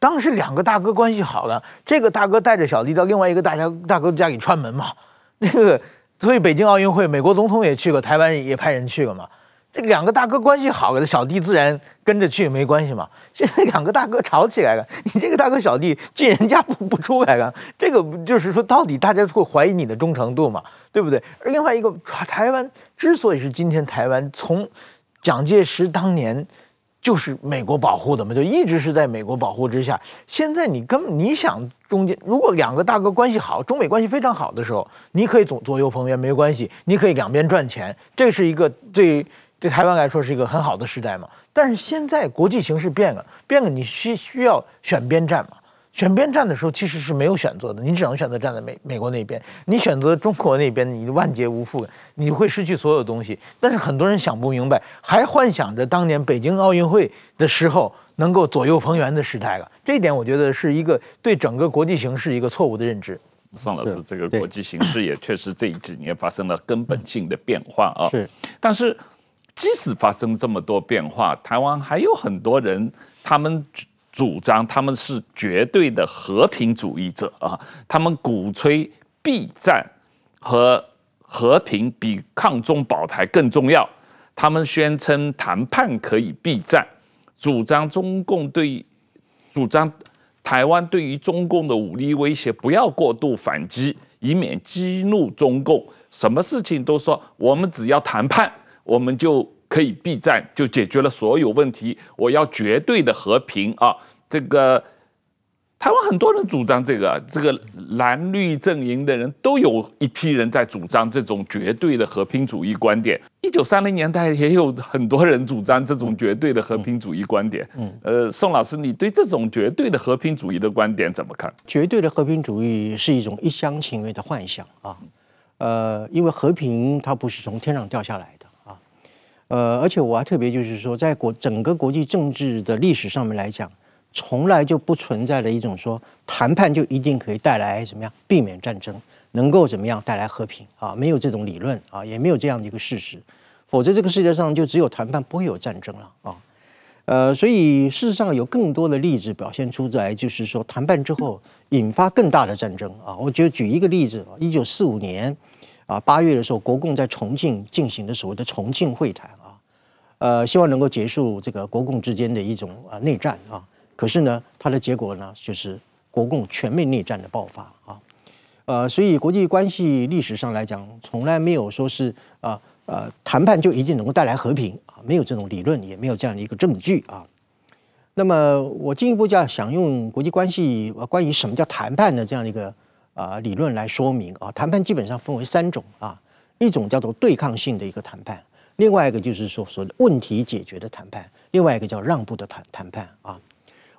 当时两个大哥关系好了，这个大哥带着小弟到另外一个大家大哥家里串门嘛。那个，所以北京奥运会，美国总统也去过，台湾也派人去了嘛。这两个大哥关系好了，小弟自然跟着去没关系嘛。现在两个大哥吵起来了，你这个大哥小弟进人家不不出来了，这个就是说，到底大家会怀疑你的忠诚度嘛，对不对？而另外一个，台湾之所以是今天台湾，从蒋介石当年就是美国保护的嘛，就一直是在美国保护之下。现在你根本你想中间，如果两个大哥关系好，中美关系非常好的时候，你可以左左右逢源没关系，你可以两边赚钱，这是一个最。对台湾来说是一个很好的时代嘛，但是现在国际形势变了，变了，你需需要选边站嘛？选边站的时候其实是没有选择的，你只能选择站在美美国那边。你选择中国那边，你万劫无复，你会失去所有东西。但是很多人想不明白，还幻想着当年北京奥运会的时候能够左右逢源的时代了。这一点我觉得是一个对整个国际形势一个错误的认知。宋老师，这个国际形势也确实这几年发生了根本性的变化啊。是，但是。即使发生这么多变化，台湾还有很多人，他们主张他们是绝对的和平主义者啊，他们鼓吹避战和和平比抗中保台更重要，他们宣称谈判可以避战，主张中共对主张台湾对于中共的武力威胁不要过度反击，以免激怒中共，什么事情都说我们只要谈判。我们就可以避战，就解决了所有问题。我要绝对的和平啊！这个台湾很多人主张这个，这个蓝绿阵营的人都有一批人在主张这种绝对的和平主义观点。一九三零年代也有很多人主张这种绝对的和平主义观点。嗯，呃，宋老师，你对这种绝对的和平主义的观点怎么看？绝对的和平主义是一种一厢情愿的幻想啊！呃，因为和平它不是从天上掉下来的。呃，而且我还特别就是说，在国整个国际政治的历史上面来讲，从来就不存在的一种说谈判就一定可以带来怎么样避免战争，能够怎么样带来和平啊？没有这种理论啊，也没有这样的一个事实，否则这个世界上就只有谈判不会有战争了啊。呃，所以事实上有更多的例子表现出来，就是说谈判之后引发更大的战争啊。我觉得举一个例子，一九四五年啊八月的时候，国共在重庆进行的所谓的重庆会谈。呃，希望能够结束这个国共之间的一种啊内战啊，可是呢，它的结果呢，就是国共全面内战的爆发啊，呃，所以国际关系历史上来讲，从来没有说是啊呃谈判就一定能够带来和平啊，没有这种理论，也没有这样的一个证据啊。那么我进一步就要想用国际关系关于什么叫谈判的这样一个啊理论来说明啊，谈判基本上分为三种啊。一种叫做对抗性的一个谈判，另外一个就是说说问题解决的谈判，另外一个叫让步的谈谈判啊。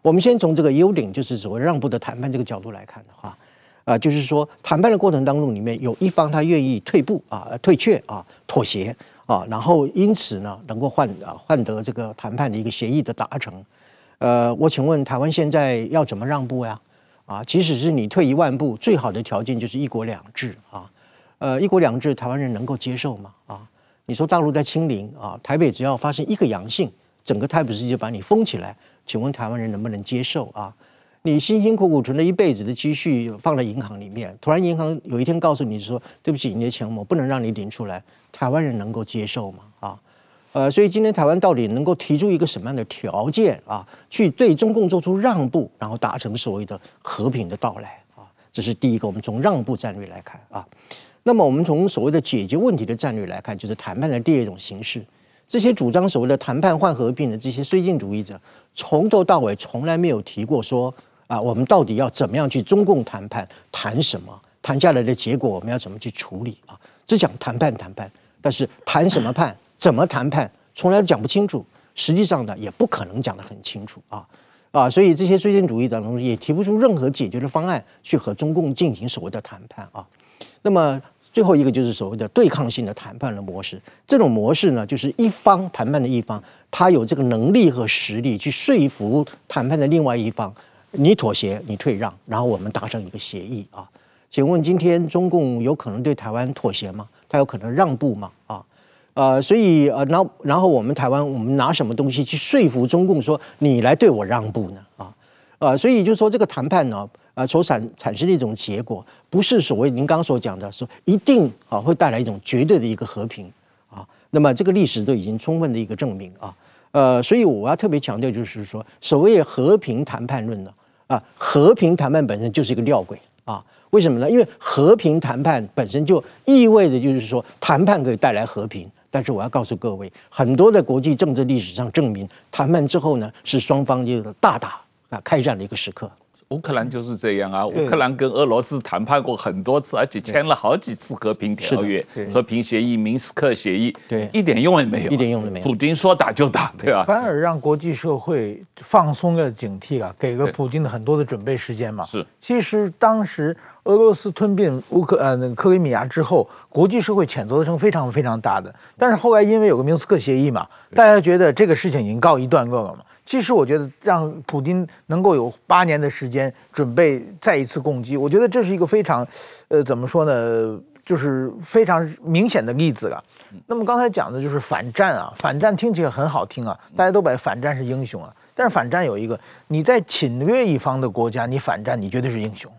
我们先从这个优点就是所谓让步的谈判这个角度来看的话，啊，就是说谈判的过程当中里面有一方他愿意退步啊、退却啊、妥协啊，然后因此呢能够换啊换得这个谈判的一个协议的达成。呃，我请问台湾现在要怎么让步呀？啊，即使是你退一万步，最好的条件就是一国两制啊。呃，一国两制，台湾人能够接受吗？啊，你说大陆在清零啊，台北只要发生一个阳性，整个台北市就把你封起来，请问台湾人能不能接受啊？你辛辛苦苦存了一辈子的积蓄放在银行里面，突然银行有一天告诉你说，对不起，你的钱我不能让你领出来，台湾人能够接受吗？啊，呃，所以今天台湾到底能够提出一个什么样的条件啊，去对中共做出让步，然后达成所谓的和平的到来啊？这是第一个，我们从让步战略来看啊。那么我们从所谓的解决问题的战略来看，就是谈判的第二种形式。这些主张所谓的谈判换和平的这些绥靖主义者，从头到尾从来没有提过说啊，我们到底要怎么样去中共谈判，谈什么，谈下来的结果我们要怎么去处理啊？只讲谈判谈判，但是谈什么判，怎么谈判，从来都讲不清楚。实际上呢，也不可能讲得很清楚啊啊！所以这些绥靖主义当中也提不出任何解决的方案去和中共进行所谓的谈判啊。那么。最后一个就是所谓的对抗性的谈判的模式，这种模式呢，就是一方谈判的一方，他有这个能力和实力去说服谈判的另外一方，你妥协，你退让，然后我们达成一个协议啊。请问今天中共有可能对台湾妥协吗？他有可能让步吗？啊，呃，所以呃，然后然后我们台湾，我们拿什么东西去说服中共说你来对我让步呢？啊，啊，所以就是说这个谈判呢。啊所产产生的一种结果，不是所谓您刚刚所讲的，说一定啊会带来一种绝对的一个和平啊。那么这个历史都已经充分的一个证明啊。呃，所以我要特别强调，就是说，所谓和平谈判论呢，啊，和平谈判本身就是一个吊诡啊。为什么呢？因为和平谈判本身就意味着就是说，谈判可以带来和平。但是我要告诉各位，很多的国际政治历史上证明，谈判之后呢，是双方就大打啊开战的一个时刻。乌克兰就是这样啊！乌克兰跟俄罗斯谈判过很多次，而且签了好几次和平条约、和平协议、明斯克协议，对，一点用也没有，一点用都没有。普京说打就打，对吧？反而让国际社会放松了警惕啊，给了普京的很多的准备时间嘛。是，其实当时俄罗斯吞并乌克呃那克里米亚之后，国际社会谴责声非常非常大的。但是后来因为有个明斯克协议嘛，大家觉得这个事情已经告一段落了嘛。其实我觉得让普京能够有八年的时间准备再一次攻击，我觉得这是一个非常，呃，怎么说呢，就是非常明显的例子了。那么刚才讲的就是反战啊，反战听起来很好听啊，大家都把反战是英雄啊，但是反战有一个，你在侵略一方的国家，你反战，你绝对是英雄。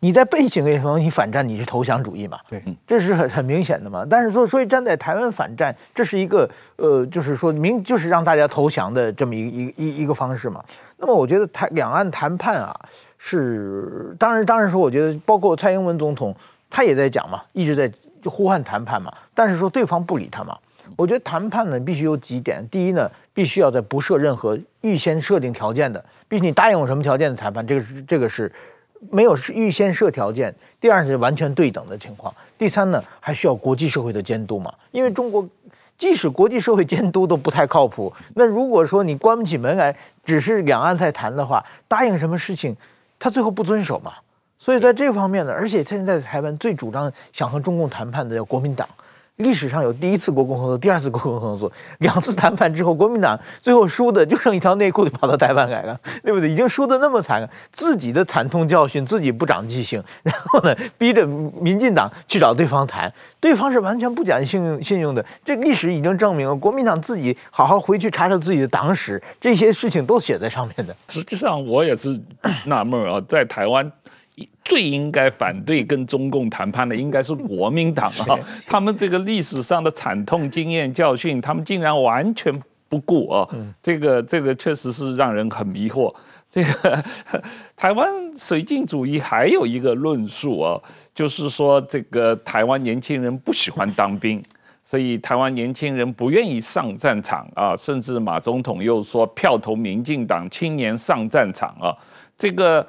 你在被侵略方，你反战，你是投降主义嘛？对，这是很很明显的嘛。但是说，所以站在台湾反战，这是一个呃，就是说明就是让大家投降的这么一一一一个方式嘛。那么我觉得台两岸谈判啊，是当然当然说，我觉得包括蔡英文总统他也在讲嘛，一直在呼唤谈判嘛。但是说对方不理他嘛。我觉得谈判呢，必须有几点。第一呢，必须要在不设任何预先设定条件的，必须你答应我什么条件的谈判，这个是这个是。没有预先设条件，第二是完全对等的情况，第三呢，还需要国际社会的监督嘛，因为中国即使国际社会监督都不太靠谱，那如果说你关不起门来，只是两岸在谈的话，答应什么事情，他最后不遵守嘛，所以在这方面呢，而且现在台湾最主张想和中共谈判的叫国民党。历史上有第一次国共合作，第二次国共合作，两次谈判之后，国民党最后输的就剩一条内裤，就跑到台湾来了，对不对？已经输得那么惨了，自己的惨痛教训，自己不长记性，然后呢，逼着民进党去找对方谈，对方是完全不讲信用信用的。这历史已经证明了，国民党自己好好回去查查自己的党史，这些事情都写在上面的。实际上，我也是纳闷啊，在台湾。最应该反对跟中共谈判的应该是国民党啊，他们这个历史上的惨痛经验教训，他们竟然完全不顾啊，这个这个确实是让人很迷惑。这个 台湾绥靖主义还有一个论述啊，就是说这个台湾年轻人不喜欢当兵，所以台湾年轻人不愿意上战场啊，甚至马总统又说票投民进党，青年上战场啊，这个。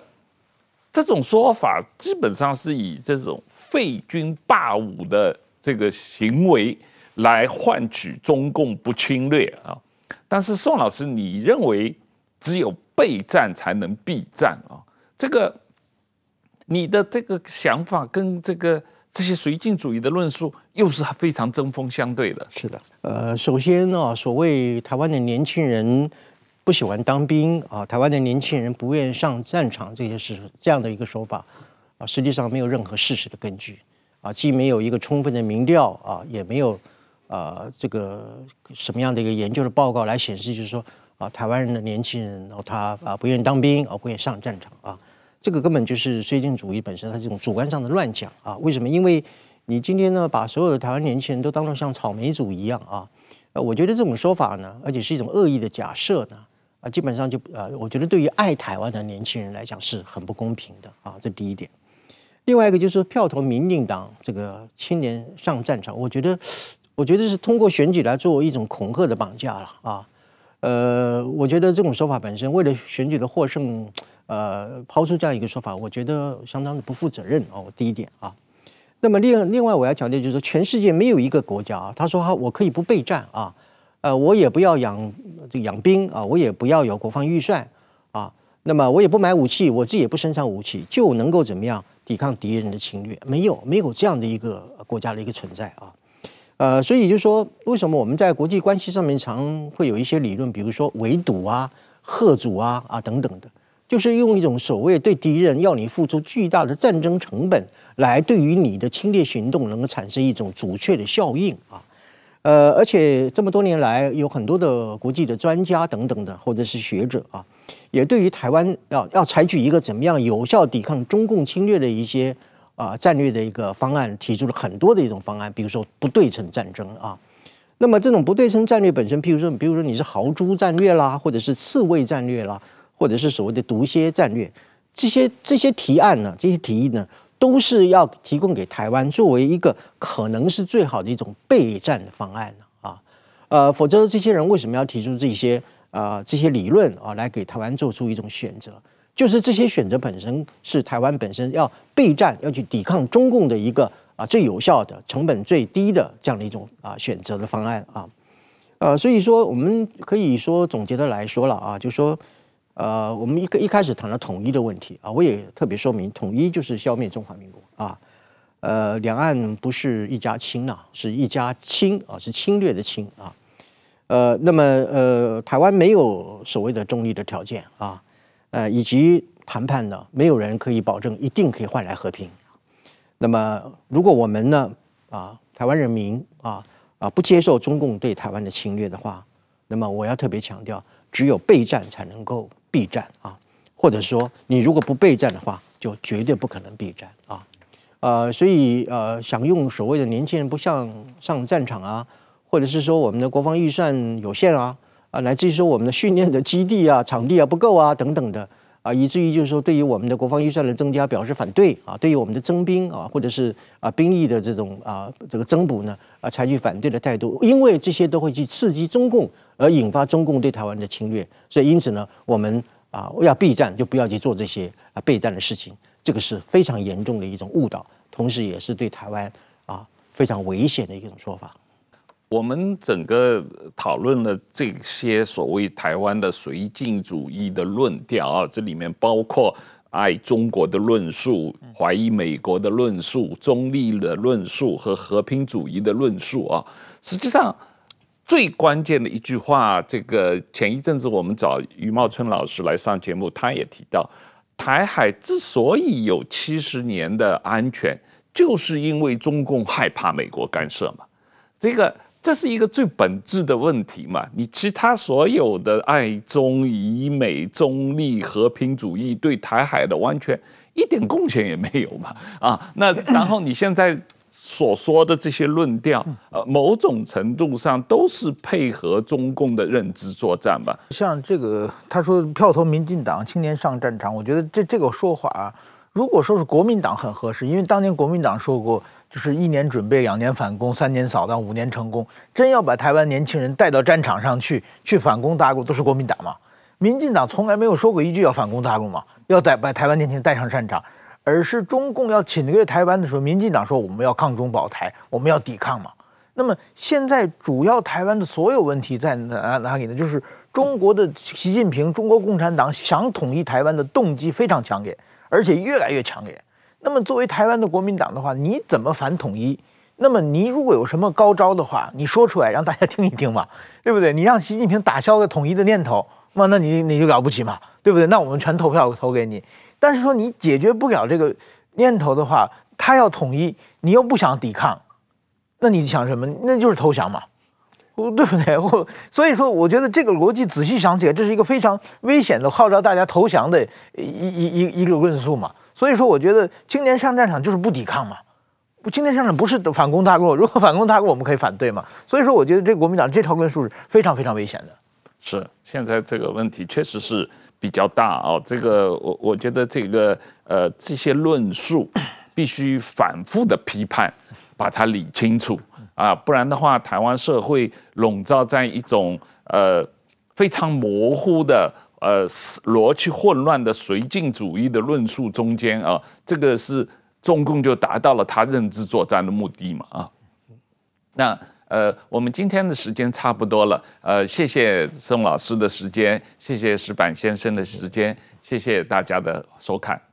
这种说法基本上是以这种废军霸武的这个行为来换取中共不侵略啊。但是宋老师，你认为只有备战才能避战啊？这个你的这个想法跟这个这些绥靖主义的论述又是非常针锋相对的。是的，呃，首先呢，所谓台湾的年轻人不喜欢当兵啊，台湾的年轻人不愿意上战场，这些是这样的一个说法啊，实际上没有任何事实的根据啊，既没有一个充分的民调啊，也没有啊这个什么样的一个研究的报告来显示，就是说啊，台湾人的年轻人哦，他啊不愿意当兵啊，不愿意上战场啊。这个根本就是绥靖主义本身，它这种主观上的乱讲啊！为什么？因为你今天呢，把所有的台湾年轻人都当成像草莓族一样啊！呃，我觉得这种说法呢，而且是一种恶意的假设呢，啊，基本上就呃，我觉得对于爱台湾的年轻人来讲是很不公平的啊！这第一点。另外一个就是票投民进党这个青年上战场，我觉得，我觉得是通过选举来作为一种恐吓的绑架了啊！呃，我觉得这种说法本身为了选举的获胜。呃，抛出这样一个说法，我觉得相当的不负责任哦。第一点啊，那么另另外我要强调就是说，全世界没有一个国家啊，他说他我可以不备战啊，呃，我也不要养这养兵啊，我也不要有国防预算啊，那么我也不买武器，我自己也不生产武器，就能够怎么样抵抗敌人的侵略？没有，没有这样的一个国家的一个存在啊。呃，所以就说，为什么我们在国际关系上面常会有一些理论，比如说围堵啊、吓阻啊啊等等的。就是用一种所谓对敌人要你付出巨大的战争成本，来对于你的侵略行动能够产生一种阻却的效应啊，呃，而且这么多年来有很多的国际的专家等等的，或者是学者啊，也对于台湾要要采取一个怎么样有效抵抗中共侵略的一些啊战略的一个方案，提出了很多的一种方案，比如说不对称战争啊，那么这种不对称战略本身，譬如说，比如说你是豪猪战略啦，或者是刺猬战略啦。或者是所谓的毒蝎战略，这些这些提案呢，这些提议呢，都是要提供给台湾作为一个可能是最好的一种备战的方案啊，呃，否则这些人为什么要提出这些啊、这些理论啊，来给台湾做出一种选择？就是这些选择本身是台湾本身要备战，要去抵抗中共的一个啊最有效的、成本最低的这样的一种啊选择的方案啊，呃，所以说我们可以说总结的来说了啊，就说。呃，我们一个一开始谈了统一的问题啊，我也特别说明，统一就是消灭中华民国啊。呃，两岸不是一家亲呐，是一家侵啊，是侵略的侵啊。呃，那么呃，台湾没有所谓的中立的条件啊，呃，以及谈判呢，没有人可以保证一定可以换来和平。那么，如果我们呢啊，台湾人民啊啊不接受中共对台湾的侵略的话，那么我要特别强调，只有备战才能够。备战啊，或者说你如果不备战的话，就绝对不可能备战啊，呃，所以呃，想用所谓的年轻人不像上战场啊，或者是说我们的国防预算有限啊，啊，乃至于说我们的训练的基地啊、场地啊不够啊等等的啊，以至于就是说对于我们的国防预算的增加表示反对啊，对于我们的征兵啊，或者是啊兵役的这种啊这个增补呢啊，采取反对的态度，因为这些都会去刺激中共。而引发中共对台湾的侵略，所以因此呢，我们啊要备战，就不要去做这些啊备战的事情，这个是非常严重的一种误导，同时也是对台湾啊非常危险的一种说法。我们整个讨论了这些所谓台湾的绥靖主义的论调啊，这里面包括爱中国的论述、怀疑美国的论述、中立的论述和和平主义的论述啊，实际上。最关键的一句话，这个前一阵子我们找余茂春老师来上节目，他也提到，台海之所以有七十年的安全，就是因为中共害怕美国干涉嘛。这个这是一个最本质的问题嘛。你其他所有的爱中、以美、中立、和平主义，对台海的完全一点贡献也没有嘛。啊，那然后你现在。所说的这些论调，呃，某种程度上都是配合中共的认知作战吧。像这个，他说票投民进党，青年上战场，我觉得这这个说法啊，如果说是国民党很合适，因为当年国民党说过，就是一年准备，两年反攻，三年扫荡，五年成功。真要把台湾年轻人带到战场上去，去反攻大陆，都是国民党嘛。民进党从来没有说过一句要反攻大陆嘛，要带把台湾年轻人带上战场。而是中共要侵略台湾的时候，民进党说我们要抗中保台，我们要抵抗嘛。那么现在主要台湾的所有问题在哪哪里呢？就是中国的习近平，中国共产党想统一台湾的动机非常强烈，而且越来越强烈。那么作为台湾的国民党的话，你怎么反统一？那么你如果有什么高招的话，你说出来让大家听一听嘛，对不对？你让习近平打消了统一的念头，那那你你就了不起嘛，对不对？那我们全投票投给你。但是说你解决不了这个念头的话，他要统一，你又不想抵抗，那你想什么？那就是投降嘛，对不对？我所以说，我觉得这个逻辑仔细想起来，这是一个非常危险的号召大家投降的一一一一个论述嘛。所以说，我觉得青年上战场就是不抵抗嘛。青年上场不是反攻大陆，如果反攻大陆，我们可以反对嘛。所以说，我觉得这国民党这套论述是非常非常危险的。是，现在这个问题确实是比较大哦。这个我我觉得这个呃这些论述必须反复的批判，把它理清楚啊，不然的话，台湾社会笼罩在一种呃非常模糊的呃逻辑混乱的绥靖主义的论述中间啊，这个是。中共就达到了他认知作战的目的嘛啊，那呃，我们今天的时间差不多了，呃，谢谢宋老师的时间，谢谢石板先生的时间，谢谢大家的收看。